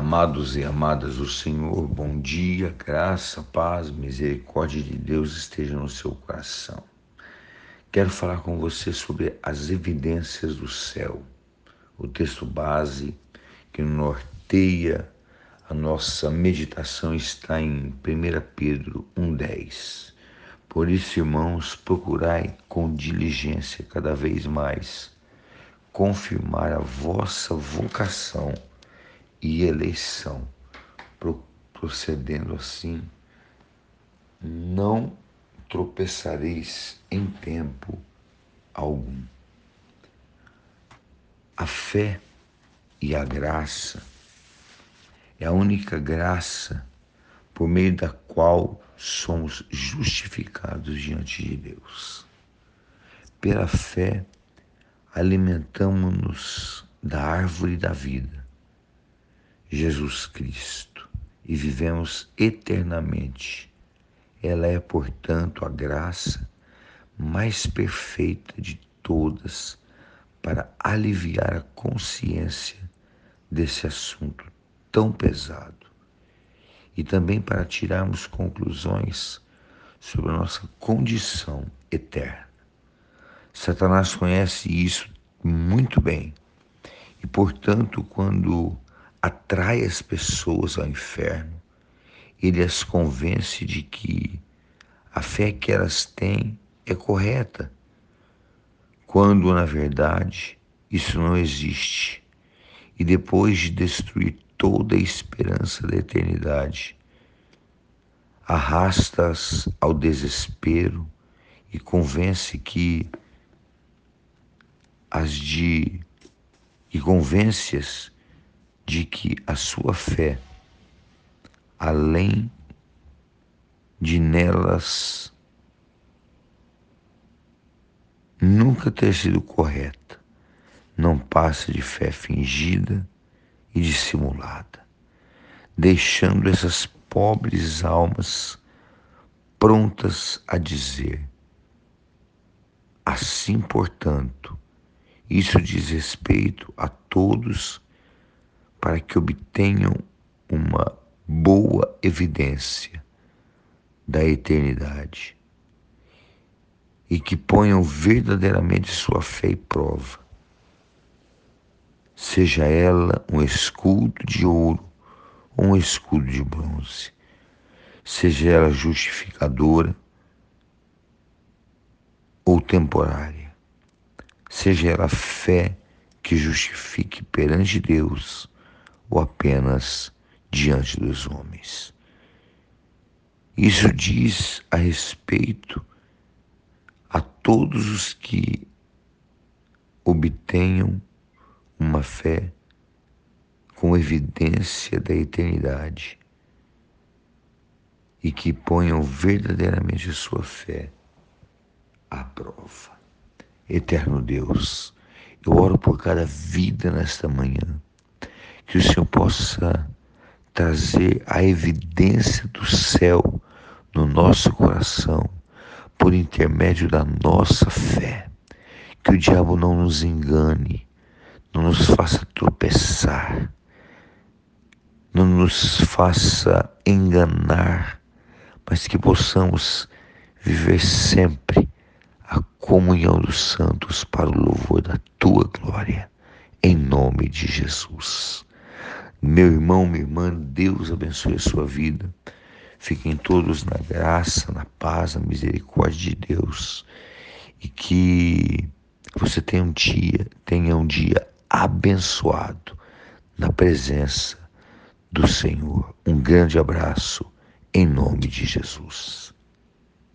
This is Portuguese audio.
Amados e amadas do Senhor, bom dia, graça, paz, misericórdia de Deus esteja no seu coração. Quero falar com você sobre as evidências do céu, o texto base que norteia a nossa meditação está em 1 Pedro 1,10. Por isso, irmãos, procurai com diligência cada vez mais confirmar a vossa vocação e eleição, procedendo assim, não tropeçareis em tempo algum. A fé e a graça é a única graça por meio da qual somos justificados diante de Deus. Pela fé, alimentamos-nos da árvore da vida Jesus Cristo e vivemos eternamente. Ela é, portanto, a graça mais perfeita de todas para aliviar a consciência desse assunto tão pesado e também para tirarmos conclusões sobre a nossa condição eterna. Satanás conhece isso muito bem e, portanto, quando atrai as pessoas ao inferno, ele as convence de que a fé que elas têm é correta, quando na verdade isso não existe. E depois de destruir toda a esperança da eternidade, arrasta-as ao desespero e convence que as de e convence-as de que a sua fé, além de nelas nunca ter sido correta, não passa de fé fingida e dissimulada, deixando essas pobres almas prontas a dizer: assim, portanto, isso diz respeito a todos para que obtenham uma boa evidência da eternidade e que ponham verdadeiramente sua fé em prova. Seja ela um escudo de ouro ou um escudo de bronze, seja ela justificadora ou temporária, seja ela fé que justifique perante Deus ou apenas diante dos homens. Isso diz a respeito a todos os que obtenham uma fé com evidência da eternidade e que ponham verdadeiramente sua fé à prova. Eterno Deus, eu oro por cada vida nesta manhã que o Senhor possa trazer a evidência do céu no nosso coração por intermédio da nossa fé. Que o diabo não nos engane, não nos faça tropeçar, não nos faça enganar, mas que possamos viver sempre a comunhão dos santos para o louvor da tua glória, em nome de Jesus. Meu irmão, minha irmã, Deus abençoe a sua vida. Fiquem todos na graça, na paz, na misericórdia de Deus. E que você tenha um dia, tenha um dia abençoado na presença do Senhor. Um grande abraço em nome de Jesus.